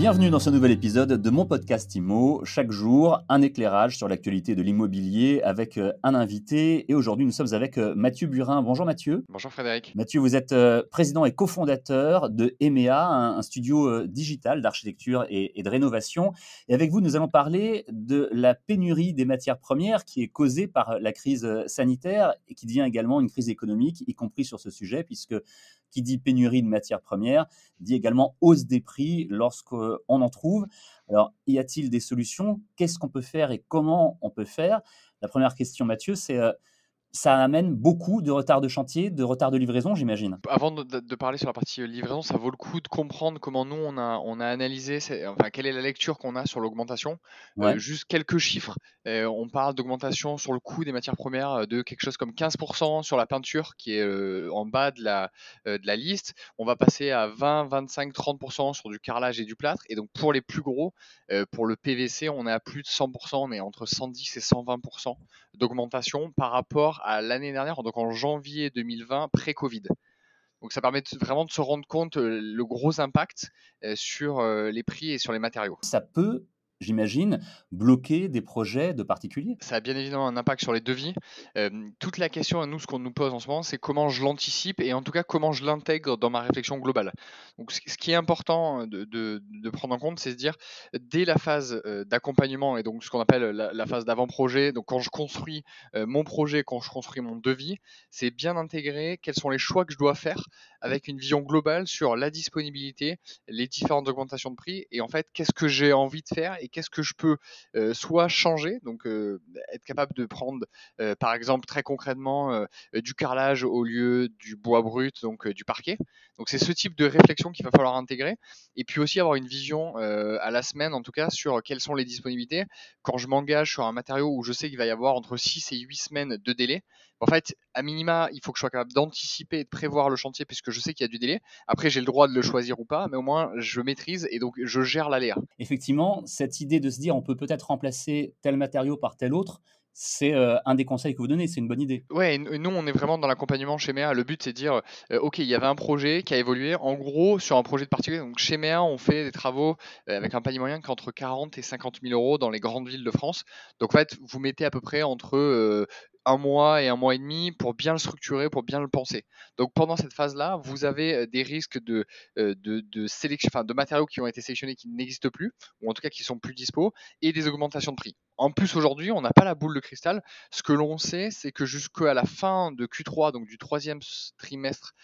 Bienvenue dans ce nouvel épisode de mon podcast IMO. Chaque jour, un éclairage sur l'actualité de l'immobilier avec euh, un invité. Et aujourd'hui, nous sommes avec euh, Mathieu Burin. Bonjour Mathieu. Bonjour Frédéric. Mathieu, vous êtes euh, président et cofondateur de EMEA, un, studio digital d'architecture et, de rénovation. Et avec vous, nous allons parler de la pénurie des matières premières qui est causée par la crise sanitaire et qui devient également une crise économique, y compris sur ce sujet, puisque qui dit pénurie de matières premières dit également hausse des prix lorsqu'on en trouve. Alors, y a-t-il des solutions? Qu'est-ce qu'on peut faire et comment on peut faire? La première question, Mathieu, c'est euh, ça amène beaucoup de retard de chantier, de retard de livraison, j'imagine. Avant de, parler sur la partie euh, livraison, ça vaut le coup de comprendre comment nous, on a, on a analysé, enfin, quelle est la lecture qu'on a sur l'augmentation. Euh, juste quelques chiffres. Euh, on parle d'augmentation sur le coût des matières premières de quelque chose comme 15% sur la peinture, qui est en bas de la, de la liste. On va passer à 20, 25, 30% sur du carrelage et du plâtre. Et donc, pour les plus gros, pour le PVC, on est à plus de 100%, on est entre 110 et 120% d'augmentation par rapport à l'année dernière, donc en janvier 2020, pré-Covid. Donc ça permet vraiment de se rendre compte le gros impact sur les prix et sur les matériaux. Ça peut j'imagine, bloquer des projets de particuliers. Ça a bien évidemment un impact sur les devis. toute la question, à nous, ce qu'on nous pose en ce moment, c'est comment je l'anticipe et en tout cas comment je l'intègre dans ma réflexion globale. Donc, ce qui est important de, prendre en compte, c'est de dire, dès la phase d'accompagnement et donc ce qu'on appelle la, phase d'avant-projet, donc quand je construis mon projet, quand je construis mon devis, c'est bien intégrer quels sont les choix que je dois faire avec une vision globale sur la disponibilité, les différentes augmentations de prix et en fait, qu'est-ce que j'ai envie de faire et qu'est-ce que je peux soit changer, donc être capable de prendre par exemple très concrètement du carrelage au lieu du bois brut, donc du parquet. Donc c'est ce type de réflexion qu'il va falloir intégrer et puis aussi avoir une vision à la semaine en tout cas sur quelles sont les disponibilités. Quand je m'engage sur un matériau où je sais qu'il va y avoir entre 6 et 8 semaines de délai, en fait, à minima, il faut que je sois capable d'anticiper et de prévoir le chantier puisque je sais qu'il y a du délai. Après, j'ai le droit de le choisir ou pas, mais au moins je maîtrise et donc je gère l'aléa. Effectivement, cette idée de se dire on peut peut-être remplacer tel matériau par tel autre, c'est euh, un des conseils que vous donnez, c'est une bonne idée. Ouais, nous on est vraiment dans l'accompagnement chez MEA. Le but c'est de dire, euh, ok, il y avait un projet qui a évolué. En gros, sur un projet de particulier, donc chez MEA, on fait des travaux euh, avec un panier moyen qu'entre 40 et 50 000 euros dans les grandes villes de France. Donc en fait, vous mettez à peu près entre un mois et un mois et demi pour bien le structurer, pour bien le penser. Donc pendant cette phase-là, vous avez des risques de, sélection, de matériaux qui ont été sélectionnés qui n'existent plus, ou en tout cas qui sont plus dispo, et des augmentations de prix. En plus, aujourd'hui, on n'a pas la boule de cristal. Ce que l'on sait, c'est que jusqu'à la fin de Q3, donc du troisième trimestre,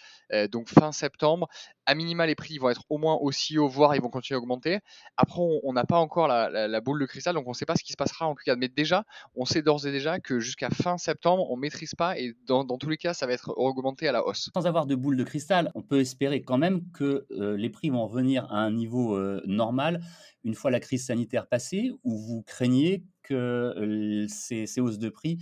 donc fin septembre, à minima, les prix vont être au moins aussi hauts, voire ils vont continuer à augmenter. Après, on n'a pas encore la, boule de cristal, donc on ne sait pas ce qui se passera en tout cas. Mais déjà, on sait d'ores et déjà que jusqu'à fin septembre, on ne maîtrise pas et dans, tous les cas, ça va être augmenté à la hausse. Sans avoir de boule de cristal, on peut espérer quand même que euh, les prix vont revenir à un niveau euh, normal une fois la crise sanitaire passée, ou vous craignez que euh, ces hausses de prix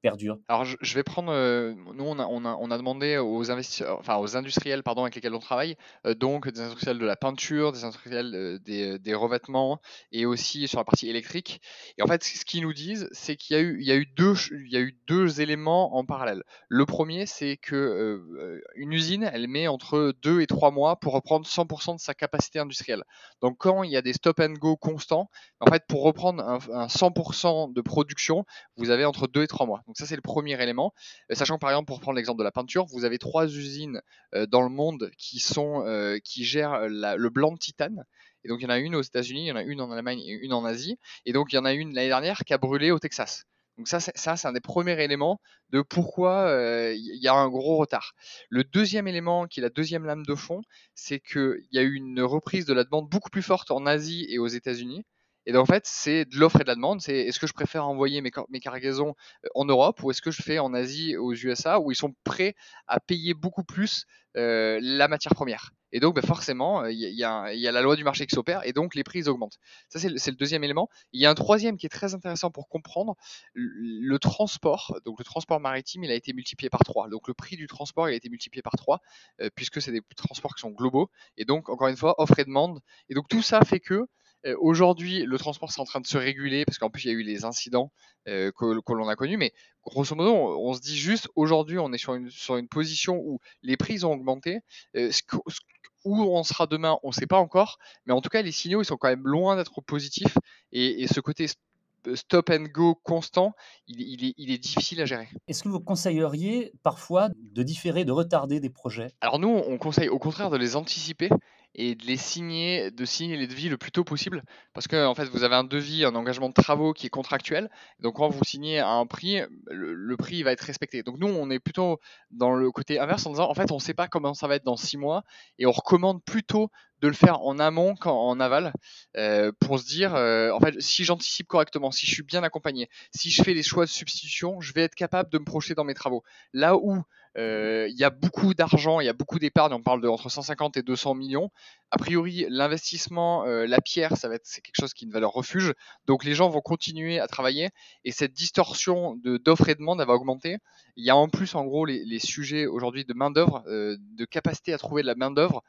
perdure Alors, je, vais prendre. Euh, nous, on a, demandé aux, industriels pardon, avec lesquels on travaille, euh, donc des industriels de la peinture, des industriels euh, des, revêtements et aussi sur la partie électrique. Et en fait, ce qu'ils nous disent, c'est qu'il y, a eu, deux, éléments en parallèle. Le premier, c'est que une usine, elle met entre deux et trois mois pour reprendre 100% de sa capacité industrielle. Donc, quand il y a des stop and go constants, en fait, pour reprendre un 100% de production, vous avez entre deux et trois mois. Donc ça, c'est le premier élément. Euh, sachant que par exemple, pour prendre l'exemple de la peinture, vous avez trois usines euh, dans le monde qui, sont, euh, qui gèrent le blanc de titane. Et donc il y en a une aux États-Unis, il y en a une en Allemagne et une en Asie. Et donc il y en a une l'année dernière qui a brûlé au Texas. Donc ça, c'est, un des premiers éléments de pourquoi il y a un gros retard. Le deuxième élément, qui est la deuxième lame de fond, c'est qu'il y a eu une reprise de la demande beaucoup plus forte en Asie et aux États-Unis. Et donc, en fait, c'est de l'offre et de la demande. C'est est-ce que je préfère envoyer mes, cargaisons euh, en Europe ou est-ce que je fais en Asie, aux USA, où ils sont prêts à payer beaucoup plus euh, la matière première? Et donc, bah, forcément, il y, a la loi du marché qui s'opère et donc les prix augmentent. Ça, c'est le, deuxième élément. Il y a un troisième qui est très intéressant pour comprendre le, transport. Donc, le transport maritime, il a été multiplié par trois. Donc, le prix du transport, il a été multiplié par trois euh, puisque c'est des transports qui sont globaux. Et donc, encore une fois, offre et demande. Et donc, tout ça fait que Aujourd'hui, le transport, c'est en train de se réguler parce qu'en plus, il y a eu les incidents que, l'on a connus. Mais grosso modo, on, se dit juste, aujourd'hui, on est sur une, sur une position où les prix ont augmenté. où on sera demain, on ne sait pas encore. Mais en tout cas, les signaux, ils sont quand même loin d'être positifs. Et, ce côté stop and go constant, il, est, il, est, difficile à gérer. Est-ce que vous conseilleriez parfois de différer, de retarder des projets? Alors nous, on conseille au contraire de les anticiper et de les signer, de signer les devis le plus tôt possible, parce que en fait vous avez un devis, un engagement de travaux qui est contractuel, donc quand vous signez à un prix, le, prix va être respecté. Donc nous on est plutôt dans le côté inverse en disant en fait on ne sait pas comment ça va être dans six mois et on recommande plutôt de le faire en amont qu'en aval euh, pour se dire euh, en fait si j'anticipe correctement, si je suis bien accompagné, si je fais les choix de substitution, je vais être capable de me projeter dans mes travaux. Là où il y a beaucoup d'argent, il y a beaucoup d'épargne, on parle de entre 150 et 200 millions. A priori, l'investissement, euh, la pierre, ça va être c'est quelque chose qui est une valeur refuge. Donc les gens vont continuer à travailler et cette distorsion de d'offre et de demande va augmenter. Il y a en plus en gros les, sujets aujourd'hui de main d'œuvre, euh, de capacité à trouver de la main d'œuvre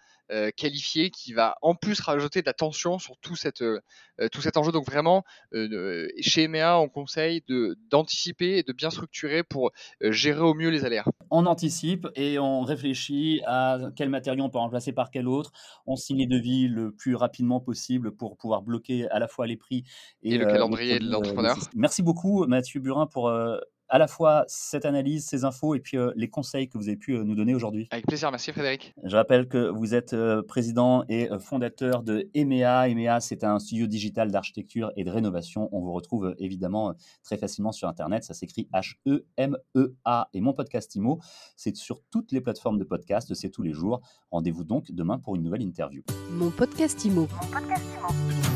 qualifiée qui va en plus rajouter de la tension sur tout cette tout cet enjeu. Donc vraiment, chez EMEA, on conseille d'anticiper et de bien structurer pour gérer au mieux les aléas anticipe et on réfléchit à quel matériau on peut remplacer par quel autre. On signe les devis le plus rapidement possible pour pouvoir bloquer à la fois les prix et, le calendrier de l'entrepreneur. Merci beaucoup Mathieu Burin pour à la fois cette analyse, ces infos et puis euh, les conseils que vous avez pu euh, nous donner aujourd'hui. Avec plaisir, merci Frédéric. Je rappelle que vous êtes euh, président et fondateur de EMEA. EMEA, c'est un studio digital d'architecture et de rénovation. On vous retrouve évidemment très facilement sur Internet. Ça s'écrit H-E-M-E-A. Et mon podcast IMO, c'est sur toutes les plateformes de podcast, c'est tous les jours. Rendez-vous donc demain pour une nouvelle interview. Mon podcast IMO. Mon podcast IMO.